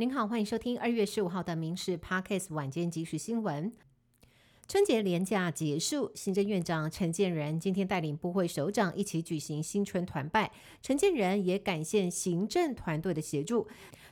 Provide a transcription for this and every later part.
您好，欢迎收听二月十五号的《民事 Parkes》晚间即时新闻。春节连假结束，行政院长陈建仁今天带领部会首长一起举行新春团拜。陈建仁也感谢行政团队的协助，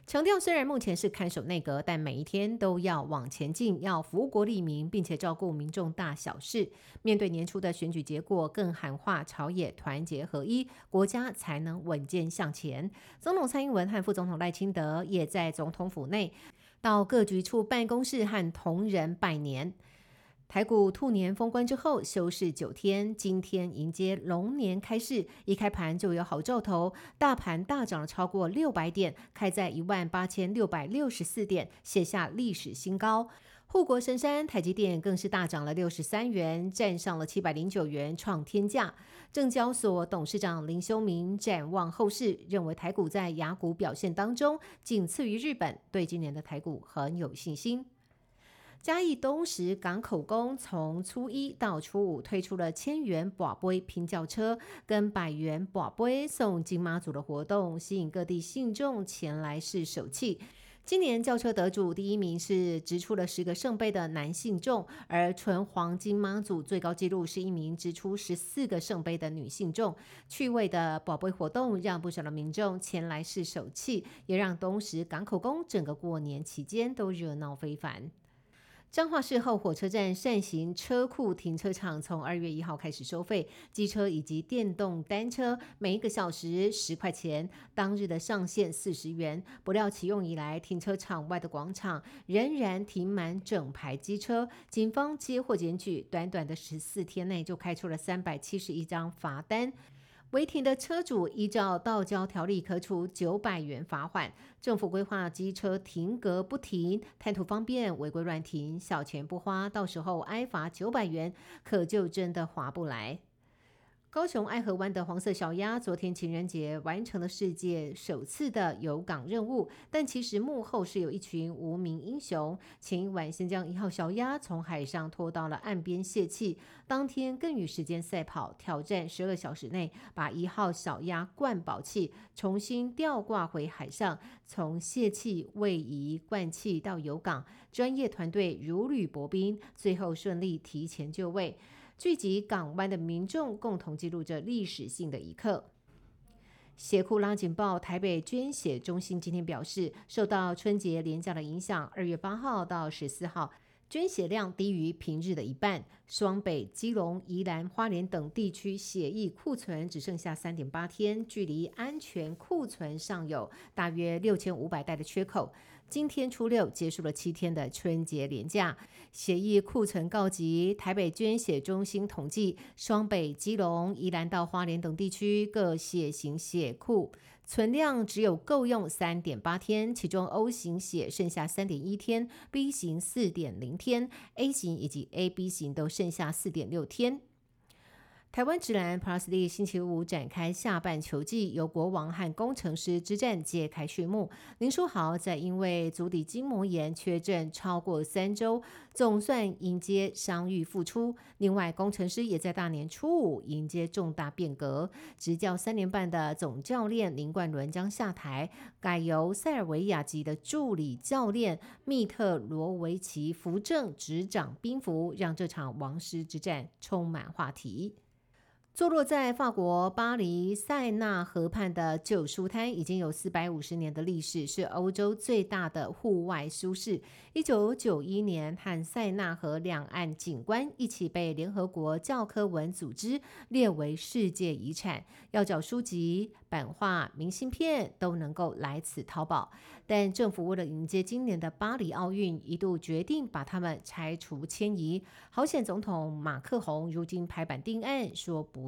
强调虽然目前是看守内阁，但每一天都要往前进，要服务国利民，并且照顾民众大小事。面对年初的选举结果，更喊话朝野团结合一，国家才能稳健向前。总统蔡英文和副总统赖清德也在总统府内到各局处办公室和同仁拜年。台股兔年封关之后休市九天，今天迎接龙年开市，一开盘就有好兆头，大盘大涨了超过六百点，开在一万八千六百六十四点，写下历史新高。护国神山台积电更是大涨了六十三元，站上了七百零九元，创天价。证交所董事长林修明展望后市，认为台股在雅股表现当中仅次于日本，对今年的台股很有信心。嘉义东石港口宫从初一到初五推出了千元宝杯拼轿车跟百元宝杯送金妈祖的活动，吸引各地信众前来试手气。今年轿车得主第一名是掷出了十个圣杯的男性众，而纯黄金妈祖最高纪录是一名掷出十四个圣杯的女性众。趣味的宝贝活动让不少的民众前来试手气，也让东石港口宫整个过年期间都热闹非凡。彰化市后火车站扇形车库停车场从二月一号开始收费，机车以及电动单车每一个小时十块钱，当日的上限四十元。不料启用以来，停车场外的广场仍然停满整排机车，警方接获检举，短短的十四天内就开出了三百七十一张罚单。违停的车主依照道交条例可处九百元罚款。政府规划机车停格不停，贪图方便违规乱停，小钱不花，到时候挨罚九百元，可就真的划不来。高雄爱河湾的黄色小鸭，昨天情人节完成了世界首次的游港任务，但其实幕后是有一群无名英雄。前一晚先将一号小鸭从海上拖到了岸边泄气，当天更与时间赛跑，挑战十二小时内把一号小鸭灌饱气，重新吊挂回海上。从泄气、位移、灌气到游港，专业团队如履薄冰，最后顺利提前就位。聚集港湾的民众共同记录着历史性的一刻。斜库拉警报，台北捐血中心今天表示，受到春节连假的影响，二月八号到十四号。捐血量低于平日的一半，双北、基隆、宜兰花莲等地区血液库存只剩下三点八天，距离安全库存尚有大约六千五百袋的缺口。今天初六结束了七天的春节连假，血液库存告急。台北捐血中心统计，双北、基隆、宜兰到花莲等地区各血型血库。存量只有够用三点八天，其中 O 型血剩下三点一天，B 型四点零天，A 型以及 AB 型都剩下四点六天。台湾直男 Plus D 星期五展开下半球季，由国王和工程师之战揭开序幕。林书豪在因为足底筋膜炎缺阵超过三周，总算迎接伤愈复出。另外，工程师也在大年初五迎接重大变革，执教三年半的总教练林冠伦将下台，改由塞尔维亚籍的助理教练密特罗维奇扶正执掌兵符，让这场王师之战充满话题。坐落在法国巴黎塞纳河畔的旧书摊已经有四百五十年的历史，是欧洲最大的户外书市。一九九一年，和塞纳河两岸景观一起被联合国教科文组织列为世界遗产。要找书籍、版画、明信片都能够来此淘宝。但政府为了迎接今年的巴黎奥运，一度决定把它们拆除迁移。好险，总统马克宏如今拍板定案，说不。